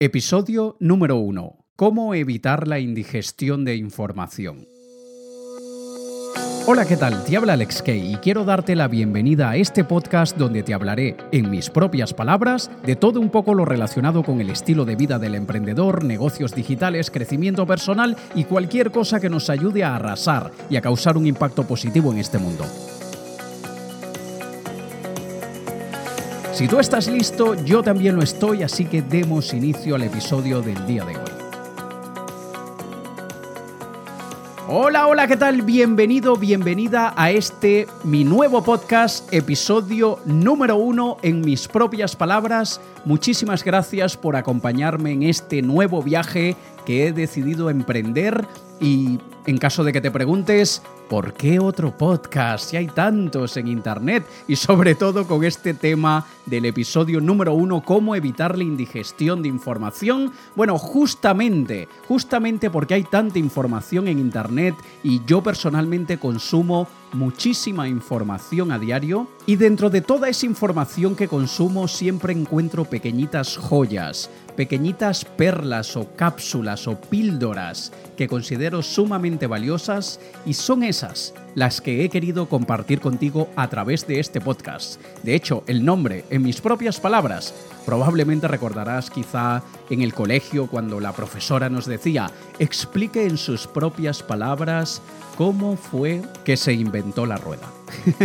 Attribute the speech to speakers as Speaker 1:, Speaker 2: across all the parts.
Speaker 1: Episodio número 1. ¿Cómo evitar la indigestión de información? Hola, ¿qué tal? Te habla Alex Kay y quiero darte la bienvenida a este podcast donde te hablaré, en mis propias palabras, de todo un poco lo relacionado con el estilo de vida del emprendedor, negocios digitales, crecimiento personal y cualquier cosa que nos ayude a arrasar y a causar un impacto positivo en este mundo. Si tú estás listo, yo también lo estoy, así que demos inicio al episodio del día de hoy. Hola, hola, ¿qué tal? Bienvenido, bienvenida a este mi nuevo podcast, episodio número uno en mis propias palabras. Muchísimas gracias por acompañarme en este nuevo viaje que he decidido emprender y en caso de que te preguntes, ¿por qué otro podcast si hay tantos en Internet? Y sobre todo con este tema del episodio número uno, cómo evitar la indigestión de información. Bueno, justamente, justamente porque hay tanta información en Internet y yo personalmente consumo muchísima información a diario y dentro de toda esa información que consumo siempre encuentro pequeñitas joyas, pequeñitas perlas o cápsulas o píldoras que considero sumamente valiosas y son las que he querido compartir contigo a través de este podcast. De hecho, el nombre, en mis propias palabras, probablemente recordarás quizá en el colegio cuando la profesora nos decía, explique en sus propias palabras cómo fue que se inventó la rueda.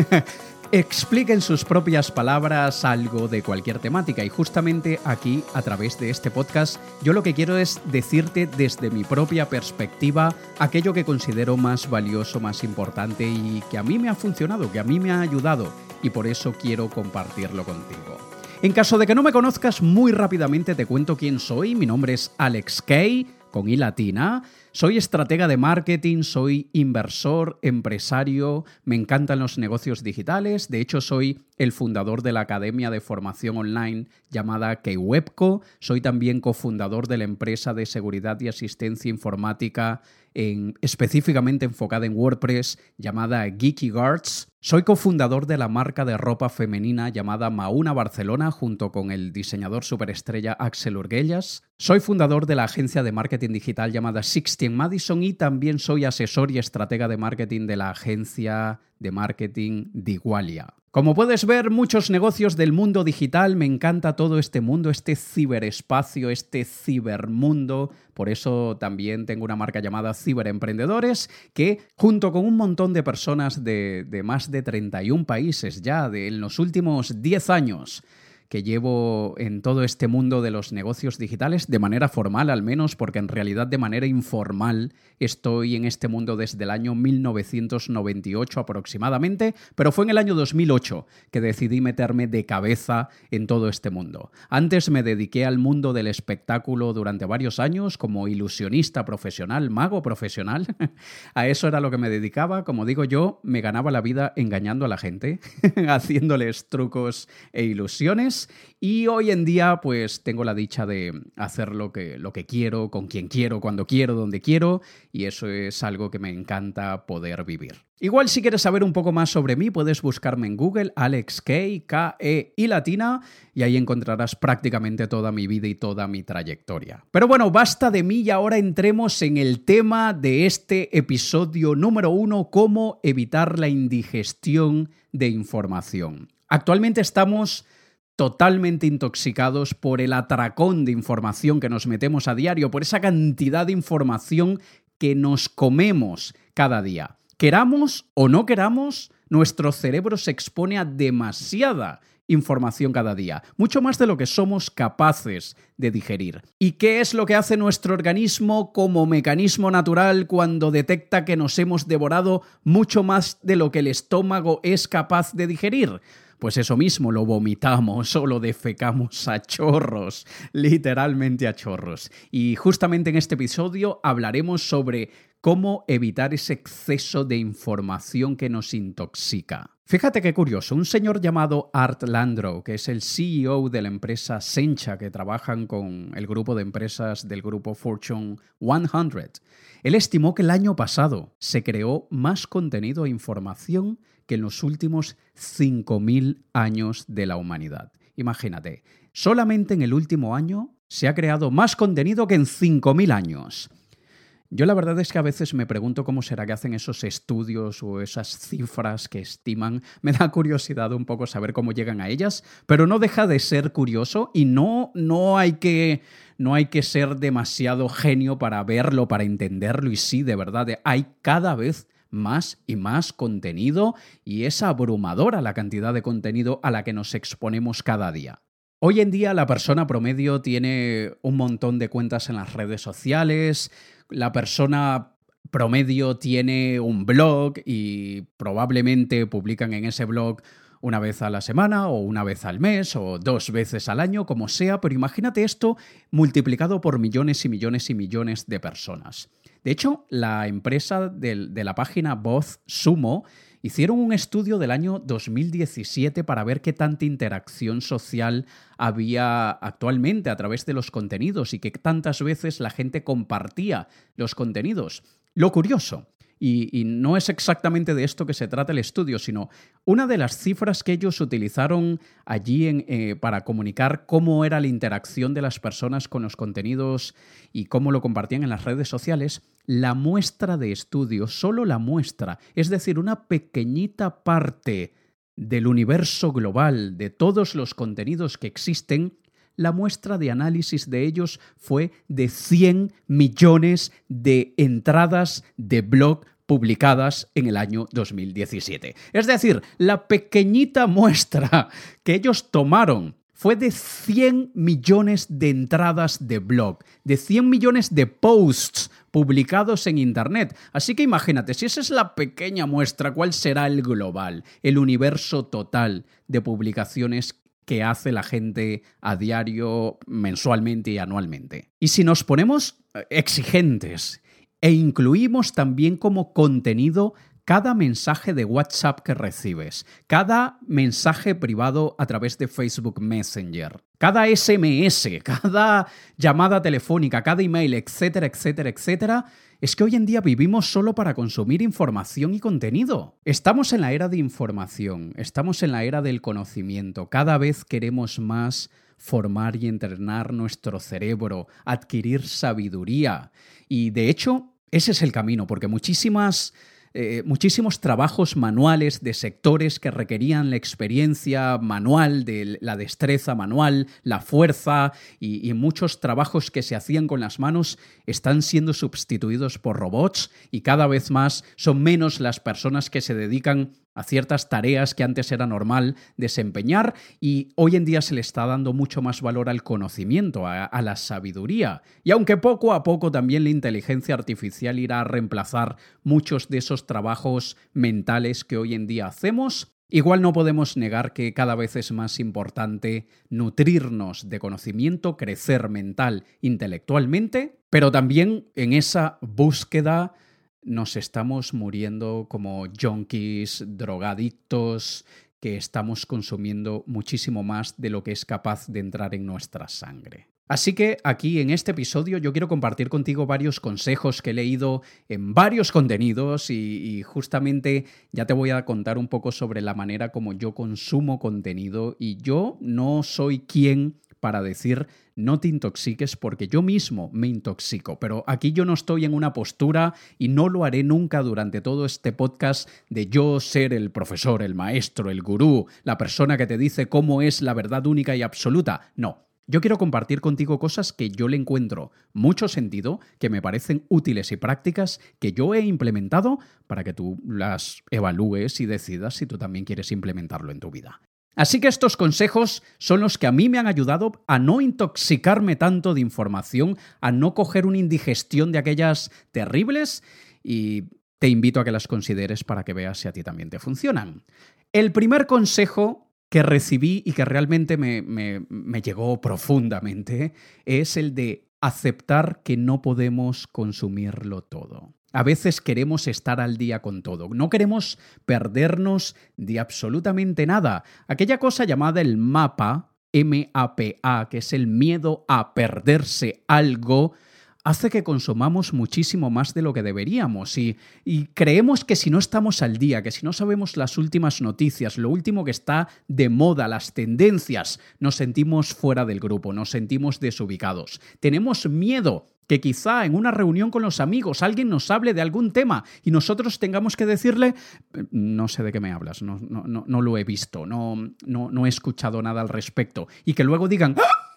Speaker 1: explique en sus propias palabras algo de cualquier temática y justamente aquí a través de este podcast yo lo que quiero es decirte desde mi propia perspectiva aquello que considero más valioso, más importante y que a mí me ha funcionado, que a mí me ha ayudado y por eso quiero compartirlo contigo. En caso de que no me conozcas, muy rápidamente te cuento quién soy. Mi nombre es Alex Kay, con I latina. Soy estratega de marketing, soy inversor, empresario, me encantan los negocios digitales, de hecho soy el fundador de la academia de formación online llamada Keywebco, soy también cofundador de la empresa de seguridad y asistencia informática específicamente enfocada en WordPress llamada Geeky Guards. Soy cofundador de la marca de ropa femenina llamada Mauna Barcelona junto con el diseñador superestrella Axel Urguellas. Soy fundador de la agencia de marketing digital llamada Sixteen Madison y también soy asesor y estratega de marketing de la agencia de marketing Digualia. Como puedes ver, muchos negocios del mundo digital, me encanta todo este mundo, este ciberespacio, este cibermundo. Por eso también tengo una marca llamada Ciberemprendedores, que junto con un montón de personas de, de más de 31 países ya, de en los últimos 10 años, que llevo en todo este mundo de los negocios digitales, de manera formal al menos, porque en realidad de manera informal estoy en este mundo desde el año 1998 aproximadamente, pero fue en el año 2008 que decidí meterme de cabeza en todo este mundo. Antes me dediqué al mundo del espectáculo durante varios años como ilusionista profesional, mago profesional. a eso era lo que me dedicaba, como digo yo, me ganaba la vida engañando a la gente, haciéndoles trucos e ilusiones y hoy en día pues tengo la dicha de hacer lo que, lo que quiero, con quien quiero, cuando quiero, donde quiero y eso es algo que me encanta poder vivir. Igual si quieres saber un poco más sobre mí puedes buscarme en Google Alex K, K, E y latina y ahí encontrarás prácticamente toda mi vida y toda mi trayectoria. Pero bueno, basta de mí y ahora entremos en el tema de este episodio número uno, cómo evitar la indigestión de información. Actualmente estamos totalmente intoxicados por el atracón de información que nos metemos a diario, por esa cantidad de información que nos comemos cada día. Queramos o no queramos, nuestro cerebro se expone a demasiada información cada día, mucho más de lo que somos capaces de digerir. ¿Y qué es lo que hace nuestro organismo como mecanismo natural cuando detecta que nos hemos devorado mucho más de lo que el estómago es capaz de digerir? Pues eso mismo, lo vomitamos o lo defecamos a chorros, literalmente a chorros. Y justamente en este episodio hablaremos sobre cómo evitar ese exceso de información que nos intoxica. Fíjate qué curioso, un señor llamado Art Landro, que es el CEO de la empresa Sencha, que trabajan con el grupo de empresas del grupo Fortune 100, él estimó que el año pasado se creó más contenido e información en los últimos 5.000 años de la humanidad. Imagínate, solamente en el último año se ha creado más contenido que en 5.000 años. Yo la verdad es que a veces me pregunto cómo será que hacen esos estudios o esas cifras que estiman. Me da curiosidad un poco saber cómo llegan a ellas, pero no deja de ser curioso y no, no hay que no hay que ser demasiado genio para verlo, para entenderlo y sí, de verdad, hay cada vez más y más contenido y es abrumadora la cantidad de contenido a la que nos exponemos cada día. Hoy en día la persona promedio tiene un montón de cuentas en las redes sociales, la persona promedio tiene un blog y probablemente publican en ese blog una vez a la semana o una vez al mes o dos veces al año, como sea, pero imagínate esto multiplicado por millones y millones y millones de personas. De hecho, la empresa de, la página Voz Sumo hicieron un estudio del año 2017 para ver qué tanta interacción social había actualmente a través de los contenidos y qué tantas veces la gente compartía los contenidos. Lo curioso y, no es exactamente de esto que se trata el estudio, sino una de las cifras que ellos utilizaron allí eh, para comunicar cómo era la interacción de las personas con los contenidos y cómo lo compartían en las redes sociales, la muestra de estudio, solo la muestra, es decir, una pequeñita parte del universo global, de todos los contenidos que existen, la muestra de análisis de ellos fue de 100 millones de entradas de blog publicadas en el año 2017. Es decir, la pequeñita muestra que ellos tomaron fue de 100 millones de entradas de blog, de 100 millones de posts publicados en Internet. Así que imagínate, si esa es la pequeña muestra, ¿cuál será el global, el universo total de publicaciones que hace la gente a diario, mensualmente y anualmente? Y si nos ponemos eh, exigentes e incluimos también como contenido cada mensaje de WhatsApp que recibes, cada mensaje privado a través de Facebook Messenger, cada SMS, cada llamada telefónica, cada email, etcétera, etcétera, etcétera, es que hoy en día vivimos solo para consumir información y contenido. Estamos en la era de información, estamos en la era del conocimiento, cada vez queremos más formar y entrenar nuestro cerebro, adquirir sabiduría. Y de hecho, ese es el camino, porque muchísimas... Eh, muchísimos trabajos manuales de sectores que requerían la experiencia manual, de la destreza manual, la fuerza y, y, muchos trabajos que se hacían con las manos están siendo sustituidos por robots y cada vez más son menos las personas que se dedican a ciertas tareas que antes era normal desempeñar y hoy en día se le está dando mucho más valor al conocimiento, a, la sabiduría. Y aunque poco a poco también la inteligencia artificial irá a reemplazar muchos de esos trabajos mentales que hoy en día hacemos, Igual no podemos negar que cada vez es más importante nutrirnos de conocimiento, crecer mental, intelectualmente, pero también en esa búsqueda nos estamos muriendo como junkies, drogadictos, que estamos consumiendo muchísimo más de lo que es capaz de entrar en nuestra sangre. Así que aquí en este episodio yo quiero compartir contigo varios consejos que he leído en varios contenidos y, justamente ya te voy a contar un poco sobre la manera como yo consumo contenido y yo no soy quien para decir no te intoxiques porque yo mismo me intoxico, pero aquí yo no estoy en una postura y no lo haré nunca durante todo este podcast de yo ser el profesor, el maestro, el gurú, la persona que te dice cómo es la verdad única y absoluta. No, yo quiero compartir contigo cosas que yo le encuentro mucho sentido, que me parecen útiles y prácticas, que yo he implementado para que tú las evalúes y decidas si tú también quieres implementarlo en tu vida. Así que estos consejos son los que a mí me han ayudado a no intoxicarme tanto de información, a no coger una indigestión de aquellas terribles y te invito a que las consideres para que veas si a ti también te funcionan. El primer consejo que recibí y que realmente me, me llegó profundamente es el de aceptar que no podemos consumirlo todo. A veces queremos estar al día con todo, no queremos perdernos de absolutamente nada. Aquella cosa llamada el mapa, M-A-P-A, que es el miedo a perderse algo, hace que consumamos muchísimo más de lo que deberíamos y, y, creemos que si no estamos al día, que si no sabemos las últimas noticias, lo último que está de moda, las tendencias, nos sentimos fuera del grupo, nos sentimos desubicados. Tenemos miedo que quizá en una reunión con los amigos alguien nos hable de algún tema y nosotros tengamos que decirle, no sé de qué me hablas, no, no, no, no lo he visto, no, no, he escuchado nada al respecto, y que luego digan, ¡Ah!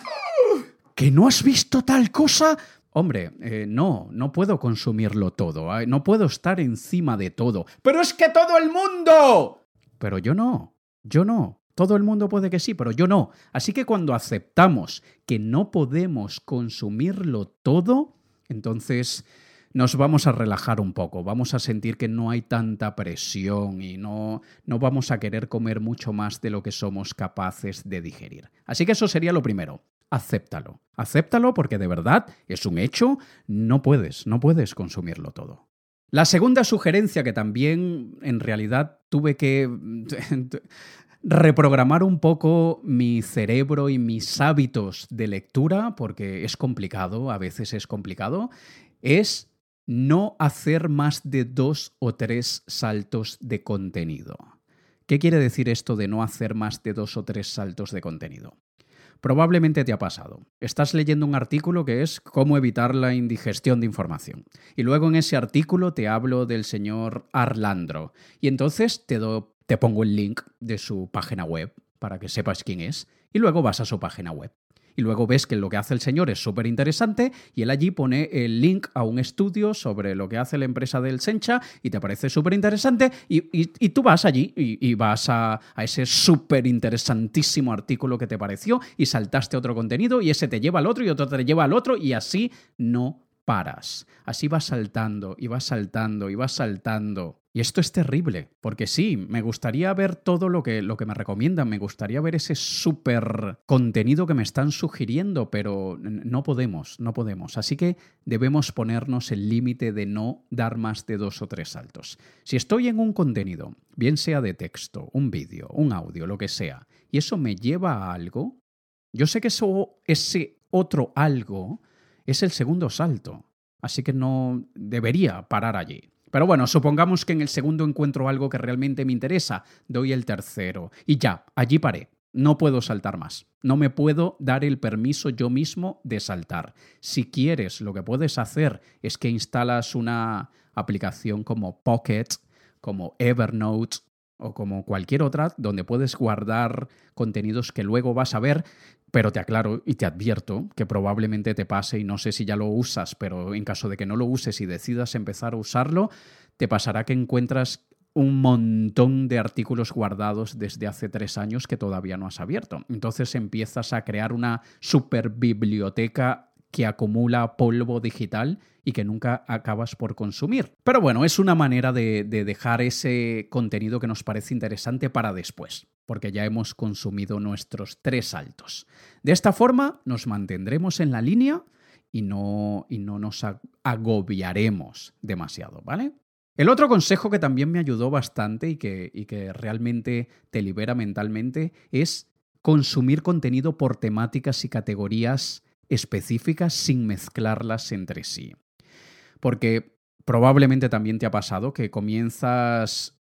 Speaker 1: ¿que no has visto tal cosa? Hombre, eh, no, no puedo consumirlo todo, no puedo estar encima de todo. Pero es que todo el mundo... Pero yo no, yo no. Todo el mundo puede que sí, pero yo no. Así que cuando aceptamos que no podemos consumirlo todo, entonces nos vamos a relajar un poco, vamos a sentir que no hay tanta presión y no, no vamos a querer comer mucho más de lo que somos capaces de digerir. Así que eso sería lo primero. Acéptalo. Acéptalo porque de verdad es un hecho, no puedes, no puedes consumirlo todo. La segunda sugerencia que también en realidad tuve que reprogramar un poco mi cerebro y mis hábitos de lectura, porque es complicado, a veces es complicado, es no hacer más de dos o tres saltos de contenido. ¿Qué quiere decir esto de no hacer más de dos o tres saltos de contenido? Probablemente te ha pasado. Estás leyendo un artículo que es cómo evitar la indigestión de información. Y luego en ese artículo te hablo del señor Arlandro. Y entonces te, do, te pongo el link de su página web para que sepas quién es y luego vas a su página web. Y luego ves que lo que hace el señor es súper interesante y él allí pone el link a un estudio sobre lo que hace la empresa del Sencha y te parece súper interesante y, tú vas allí y, vas a, a ese súper interesantísimo artículo que te pareció y saltaste otro contenido y ese te lleva al otro y otro te lleva al otro y así no paras. Así vas saltando y vas saltando y vas saltando. Y esto es terrible, porque sí, me gustaría ver todo lo que, lo que me recomiendan, me gustaría ver ese súper contenido que me están sugiriendo, pero no podemos, no podemos. Así que debemos ponernos el límite de no dar más de dos o tres saltos. Si estoy en un contenido, bien sea de texto, un vídeo, un audio, lo que sea, y eso me lleva a algo, yo sé que eso, ese otro algo es el segundo salto. Así que no debería parar allí. Pero bueno, supongamos que en el segundo encuentro algo que realmente me interesa, doy el tercero y ya, allí paré. No puedo saltar más. No me puedo dar el permiso yo mismo de saltar. Si quieres, lo que puedes hacer es que instalas una aplicación como Pocket, como Evernote o como cualquier otra donde puedes guardar contenidos que luego vas a ver pero te aclaro y te advierto que probablemente te pase y no sé si ya lo usas, pero en caso de que no lo uses y decidas empezar a usarlo, te pasará que encuentras un montón de artículos guardados desde hace tres años que todavía no has abierto. Entonces empiezas a crear una super biblioteca que acumula polvo digital y que nunca acabas por consumir. Pero bueno, es una manera de, de dejar ese contenido que nos parece interesante para después porque ya hemos consumido nuestros tres saltos. De esta forma nos mantendremos en la línea y no, y no nos agobiaremos demasiado, ¿vale? El otro consejo que también me ayudó bastante y que, y que realmente te libera mentalmente es consumir contenido por temáticas y categorías específicas sin mezclarlas entre sí. Porque probablemente también te ha pasado que comienzas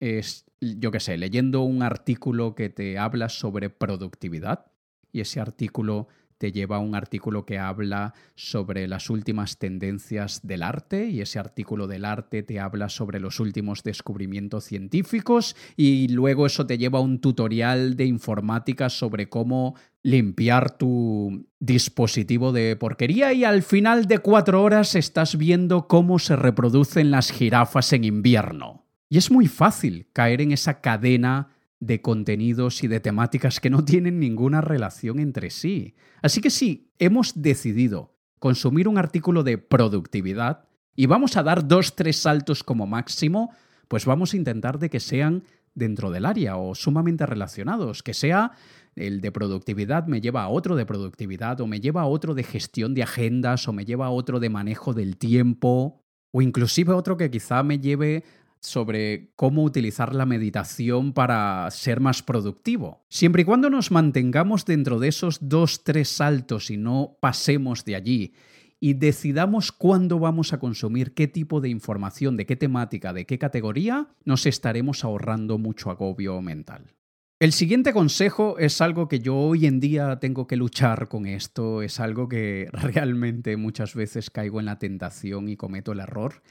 Speaker 1: yo qué sé, leyendo un artículo que te habla sobre productividad y ese artículo te lleva a un artículo que habla sobre las últimas tendencias del arte y ese artículo del arte te habla sobre los últimos descubrimientos científicos y luego eso te lleva a un tutorial de informática sobre cómo limpiar tu dispositivo de porquería y al final de cuatro horas estás viendo cómo se reproducen las jirafas en invierno. Y es muy fácil caer en esa cadena de contenidos y de temáticas que no tienen ninguna relación entre sí. Así que si hemos decidido consumir un artículo de productividad y vamos a dar dos, tres saltos como máximo, pues vamos a intentar de que sean dentro del área o sumamente relacionados, que sea el de productividad me lleva a otro de productividad o me lleva a otro de gestión de agendas o me lleva a otro de manejo del tiempo o inclusive otro que quizá me lleve sobre cómo utilizar la meditación para ser más productivo. Siempre y cuando nos mantengamos dentro de esos dos, tres saltos y no pasemos de allí y decidamos cuándo vamos a consumir qué tipo de información, de qué temática, de qué categoría, nos estaremos ahorrando mucho agobio mental. El siguiente consejo es algo que yo hoy en día tengo que luchar con esto, es algo que realmente muchas veces caigo en la tentación y cometo el error,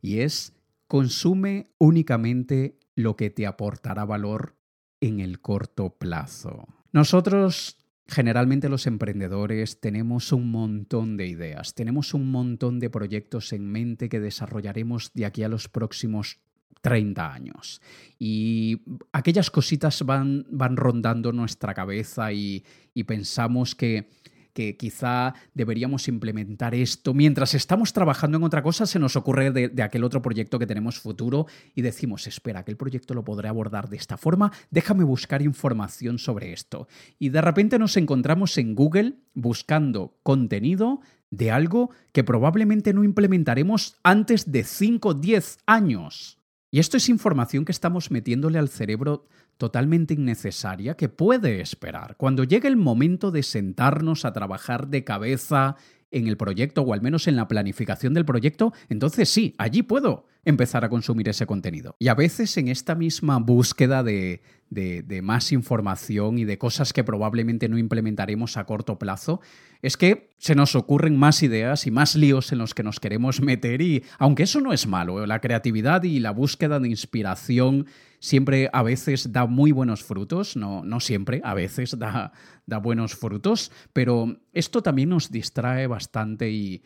Speaker 1: y es consume únicamente lo que te aportará valor en el corto plazo. Nosotros Generalmente los emprendedores tenemos un montón de ideas, tenemos un montón de proyectos en mente que desarrollaremos de aquí a los próximos 30 años. Y aquellas cositas van, van rondando nuestra cabeza y, y pensamos que que quizá deberíamos implementar esto. Mientras estamos trabajando en otra cosa, se nos ocurre de, aquel otro proyecto que tenemos futuro y decimos, espera, aquel proyecto lo podré abordar de esta forma, déjame buscar información sobre esto. Y de repente nos encontramos en Google buscando contenido de algo que probablemente no implementaremos antes de 5 o 10 años. Y esto es información que estamos metiéndole al cerebro totalmente innecesaria que puede esperar. Cuando llegue el momento de sentarnos a trabajar de cabeza en el proyecto o al menos en la planificación del proyecto, entonces sí, allí puedo empezar a consumir ese contenido. Y a veces en esta misma búsqueda de, más información y de cosas que probablemente no implementaremos a corto plazo, es que se nos ocurren más ideas y más líos en los que nos queremos meter y aunque eso no es malo, la creatividad y la búsqueda de inspiración siempre a veces da muy buenos frutos, no, no siempre, a veces da, da buenos frutos, pero esto también nos distrae bastante y,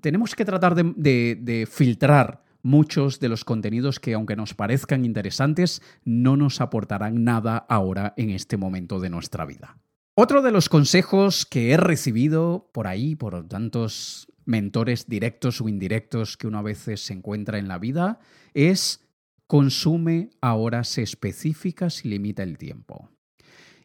Speaker 1: tenemos que tratar de filtrar muchos de los contenidos que, aunque nos parezcan interesantes, no nos aportarán nada ahora en este momento de nuestra vida. Otro de los consejos que he recibido por ahí, por tantos mentores directos o indirectos que uno a veces se encuentra en la vida, es consume a horas específicas y limita el tiempo.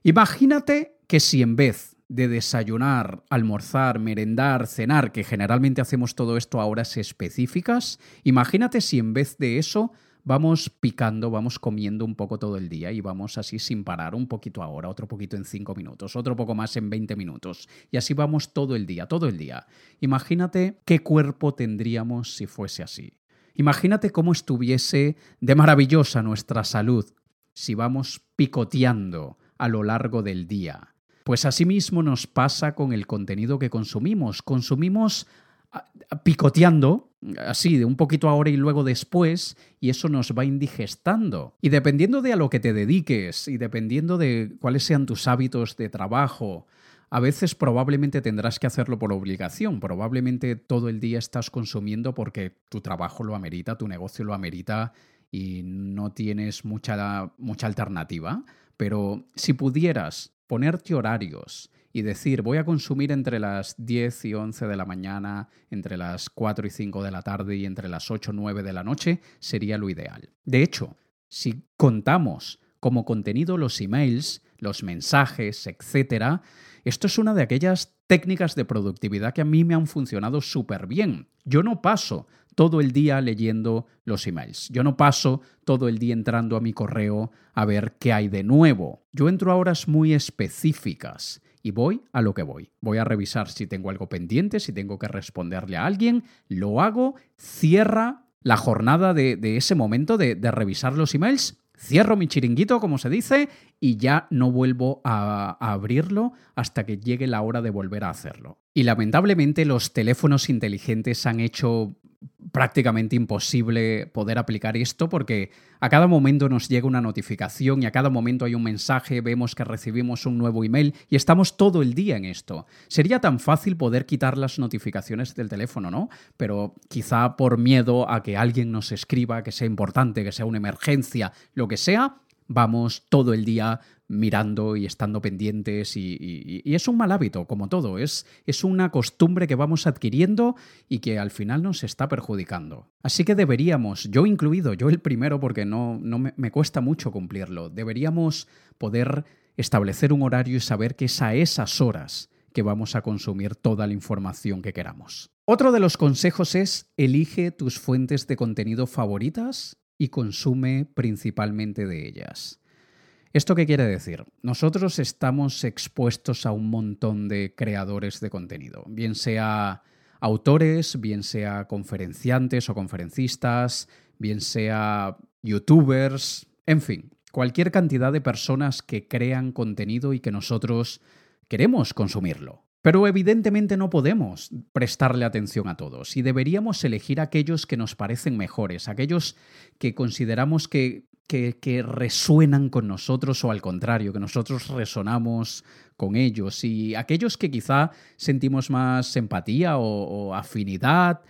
Speaker 1: Imagínate que si en vez de desayunar, almorzar, merendar, cenar, que generalmente hacemos todo esto a horas específicas, imagínate si en vez de eso vamos picando, vamos comiendo un poco todo el día y vamos así sin parar, un poquito ahora, otro poquito en cinco minutos, otro poco más en 20 minutos. Y así vamos todo el día, todo el día. Imagínate qué cuerpo tendríamos si fuese así. Imagínate cómo estuviese de maravillosa nuestra salud si vamos picoteando a lo largo del día. Pues asimismo nos pasa con el contenido que consumimos. Consumimos ah, picoteando, así, de un poquito ahora y luego después, y eso nos va indigestando. Y dependiendo de a lo que te dediques y dependiendo de cuáles sean tus hábitos de trabajo, a veces probablemente tendrás que hacerlo por obligación, probablemente todo el día estás consumiendo porque tu trabajo lo amerita, tu negocio lo amerita y no tienes mucha, mucha alternativa. Pero si pudieras ponerte horarios y decir voy a consumir entre las 10 y 11 de la mañana, entre las 4 y 5 de la tarde y entre las 8 y 9 de la noche sería lo ideal. De hecho, si contamos como contenido los emails, los mensajes, etc., esto es una de aquellas técnicas de productividad que a mí me han funcionado súper bien. Yo no paso todo el día leyendo los emails. Yo no paso todo el día entrando a mi correo a ver qué hay de nuevo. Yo entro a horas muy específicas y voy a lo que voy. Voy a revisar si tengo algo pendiente, si tengo que responderle a alguien, lo hago, cierra la jornada de, ese momento de, de revisar los emails cierro mi chiringuito, como se dice, y ya no vuelvo a, abrirlo hasta que llegue la hora de volver a hacerlo. Y lamentablemente los teléfonos inteligentes han hecho prácticamente imposible poder aplicar esto porque a cada momento nos llega una notificación y a cada momento hay un mensaje, vemos que recibimos un nuevo email y estamos todo el día en esto. Sería tan fácil poder quitar las notificaciones del teléfono, ¿no? Pero quizá por miedo a que alguien nos escriba, que sea importante, que sea una emergencia, lo que sea, vamos todo el día mirando y estando pendientes y, es un mal hábito, como todo, es, es una costumbre que vamos adquiriendo y que al final nos está perjudicando. Así que deberíamos, yo incluido, yo el primero porque no, no me, me cuesta mucho cumplirlo, deberíamos poder establecer un horario y saber que es a esas horas que vamos a consumir toda la información que queramos. Otro de los consejos es elige tus fuentes de contenido favoritas y consume principalmente de ellas. ¿Esto qué quiere decir? Nosotros estamos expuestos a un montón de creadores de contenido, bien sea autores, bien sea conferenciantes o conferencistas, bien sea youtubers, en fin, cualquier cantidad de personas que crean contenido y que nosotros queremos consumirlo. Pero evidentemente no podemos prestarle atención a todos y deberíamos elegir aquellos que nos parecen mejores, aquellos que consideramos que, que, resuenan con nosotros o al contrario, que nosotros resonamos con ellos y aquellos que quizá sentimos más empatía o afinidad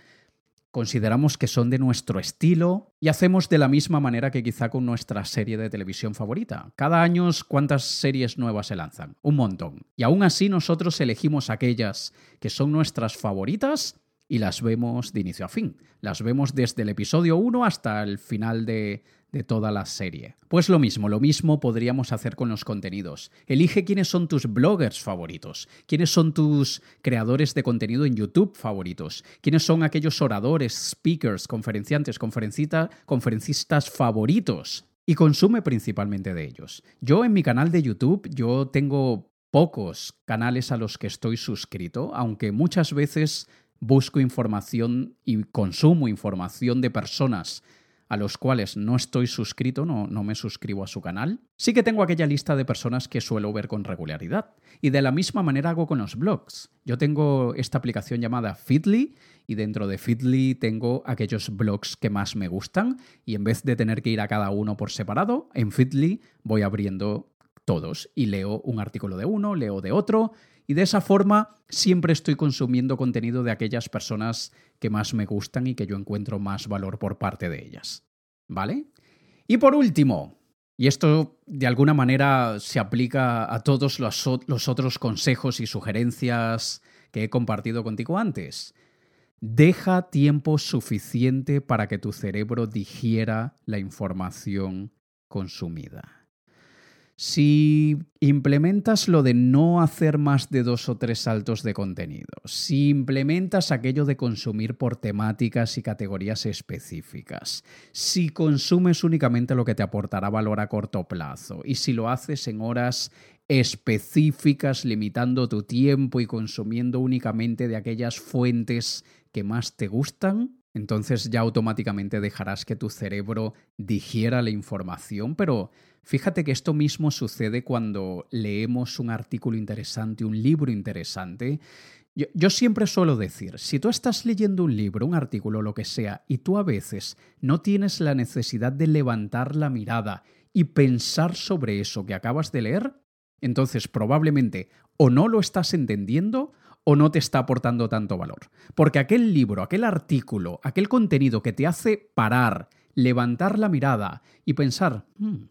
Speaker 1: consideramos que son de nuestro estilo y hacemos de la misma manera que quizá con nuestra serie de televisión favorita. Cada año, ¿cuántas series nuevas se lanzan? Un montón. Y aún así nosotros elegimos aquellas que son nuestras favoritas y las vemos de inicio a fin. Las vemos desde el episodio 1 hasta el final de, de toda la serie. Pues lo mismo, lo mismo podríamos hacer con los contenidos. Elige quiénes son tus bloggers favoritos, quiénes son tus creadores de contenido en YouTube favoritos, quiénes son aquellos oradores, speakers, conferenciantes, conferencistas favoritos y consume principalmente de ellos. Yo en mi canal de YouTube, yo tengo pocos canales a los que estoy suscrito, aunque muchas veces busco información y consumo información de personas a los cuales no estoy suscrito, no, no me suscribo a su canal, sí que tengo aquella lista de personas que suelo ver con regularidad. Y de la misma manera hago con los blogs. Yo tengo esta aplicación llamada Feedly y dentro de Feedly tengo aquellos blogs que más me gustan y en vez de tener que ir a cada uno por separado, en Feedly voy abriendo todos y leo un artículo de uno, leo de otro y de esa forma siempre estoy consumiendo contenido de aquellas personas que más me gustan y que yo encuentro más valor por parte de ellas. ¿Vale? Y por último, y esto de alguna manera se aplica a todos los, los otros consejos y sugerencias que he compartido contigo antes. Deja tiempo suficiente para que tu cerebro digiera la información consumida. Si implementas lo de no hacer más de dos o tres saltos de contenido, si implementas aquello de consumir por temáticas y categorías específicas, si consumes únicamente lo que te aportará valor a corto plazo y si lo haces en horas específicas, limitando tu tiempo y consumiendo únicamente de aquellas fuentes que más te gustan, entonces ya automáticamente dejarás que tu cerebro digiera la información, pero Fíjate que esto mismo sucede cuando leemos un artículo interesante, un libro interesante. Yo, siempre suelo decir, si tú estás leyendo un libro, un artículo, lo que sea, y tú a veces no tienes la necesidad de levantar la mirada y pensar sobre eso que acabas de leer, entonces probablemente o no lo estás entendiendo o no te está aportando tanto valor. Porque aquel libro, aquel artículo, aquel contenido que te hace parar, levantar la mirada y pensar, hmm,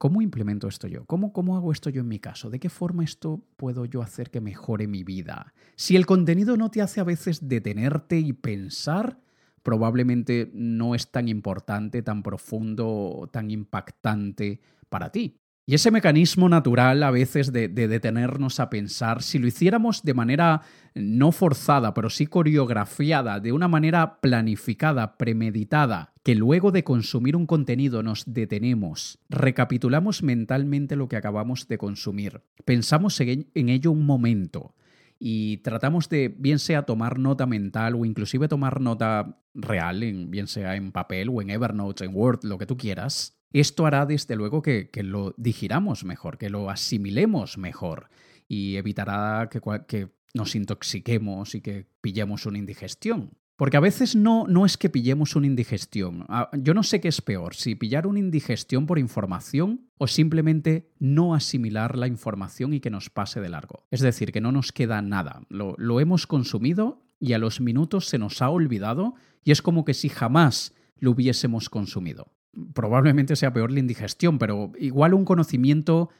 Speaker 1: ¿Cómo implemento esto yo? ¿Cómo, ¿Cómo hago esto yo en mi caso? ¿De qué forma esto puedo yo hacer que mejore mi vida? Si el contenido no te hace a veces detenerte y pensar, probablemente no es tan importante, tan profundo, tan impactante para ti. Y ese mecanismo natural a veces de, detenernos a pensar, si lo hiciéramos de manera no forzada, pero sí coreografiada, de una manera planificada, premeditada, que luego de consumir un contenido nos detenemos, recapitulamos mentalmente lo que acabamos de consumir, pensamos en ello un momento, y tratamos de, bien sea tomar nota mental o inclusive tomar nota real, bien sea en papel o en Evernote, en Word, lo que tú quieras, esto hará desde luego que, lo digiramos mejor, que lo asimilemos mejor y evitará que, que nos intoxiquemos y que pillemos una indigestión. Porque a veces no, no es que pillemos una indigestión. Ah, yo no sé qué es peor, si pillar una indigestión por información o simplemente no asimilar la información y que nos pase de largo. Es decir, que no nos queda nada. Lo, lo hemos consumido y a los minutos se nos ha olvidado y es como que si jamás lo hubiésemos consumido probablemente sea peor la indigestión, pero igual un conocimiento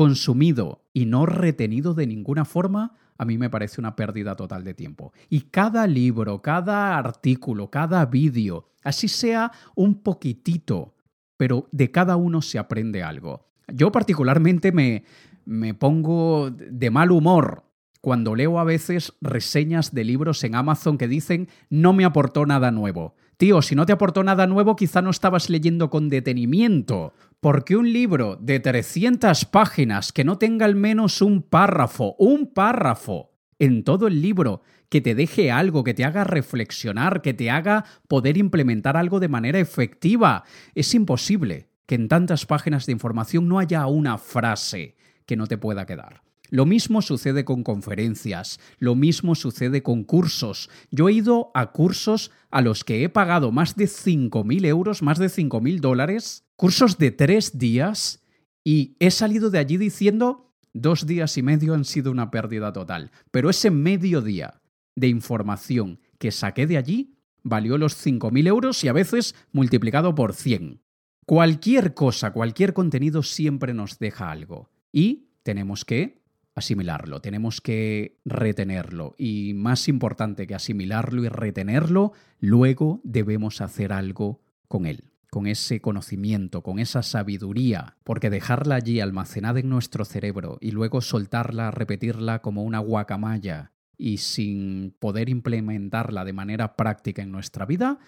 Speaker 1: consumido y no retenido de ninguna forma, a mí me parece una pérdida total de tiempo. Y cada libro, cada artículo, cada vídeo, así sea un poquitito, pero de cada uno se aprende algo. Yo particularmente me, me pongo de mal humor cuando leo a veces reseñas de libros en Amazon que dicen no me aportó nada nuevo. Tío, si no te aportó nada nuevo, quizá no estabas leyendo con detenimiento. Porque un libro de 300 páginas que no tenga al menos un párrafo, un párrafo en todo el libro que te deje algo, que te haga reflexionar, que te haga poder implementar algo de manera efectiva. Es imposible que en tantas páginas de información no haya una frase que no te pueda quedar. Lo mismo sucede con conferencias, lo mismo sucede con cursos. Yo he ido a cursos a los que he pagado más de 5.000 euros, más de 5.000 dólares, cursos de tres días, y he salido de allí diciendo, dos días y medio han sido una pérdida total. Pero ese medio día de información que saqué de allí valió los 5.000 euros y a veces multiplicado por 100. Cualquier cosa, cualquier contenido siempre nos deja algo. Y tenemos que asimilarlo, tenemos que retenerlo y más importante que asimilarlo y retenerlo, luego debemos hacer algo con él con ese conocimiento, con esa sabiduría, porque dejarla allí almacenada en nuestro cerebro y luego soltarla, repetirla como una guacamaya y sin poder implementarla de manera práctica en nuestra vida,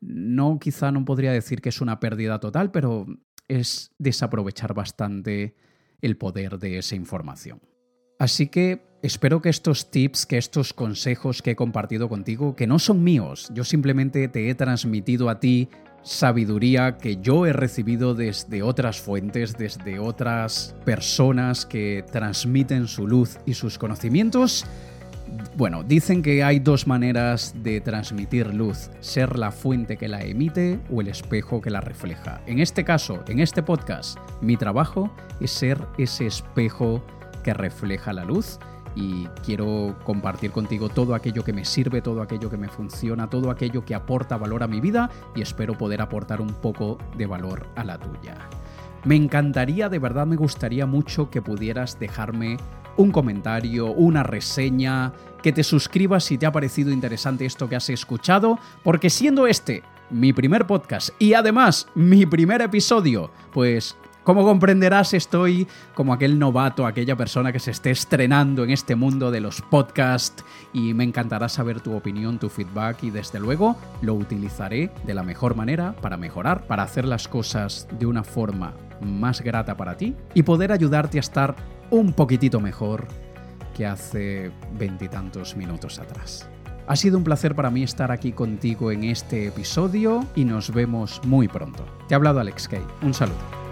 Speaker 1: no quizá no podría decir que es una pérdida total, pero es desaprovechar bastante el poder de esa información. Así que espero que estos tips, que estos consejos que he compartido contigo, que no son míos, yo simplemente te he transmitido a ti sabiduría que yo he recibido desde otras fuentes, desde otras personas que transmiten su luz y sus conocimientos. Bueno, dicen que hay dos maneras de transmitir luz, ser la fuente que la emite o el espejo que la refleja. En este caso, en este podcast, mi trabajo es ser ese espejo que refleja la luz y quiero compartir contigo todo aquello que me sirve, todo aquello que me funciona, todo aquello que aporta valor a mi vida y espero poder aportar un poco de valor a la tuya. Me encantaría, de verdad me gustaría mucho que pudieras dejarme un comentario, una reseña, que te suscribas si te ha parecido interesante esto que has escuchado, porque siendo este mi primer podcast y además mi primer episodio, pues como comprenderás, estoy como aquel novato, aquella persona que se esté estrenando en este mundo de los podcasts y me encantará saber tu opinión, tu feedback y desde luego lo utilizaré de la mejor manera para mejorar, para hacer las cosas de una forma más grata para ti y poder ayudarte a estar un poquitito mejor que hace veintitantos minutos atrás. Ha sido un placer para mí estar aquí contigo en este episodio y nos vemos muy pronto. Te ha hablado Alex Kay. Un saludo.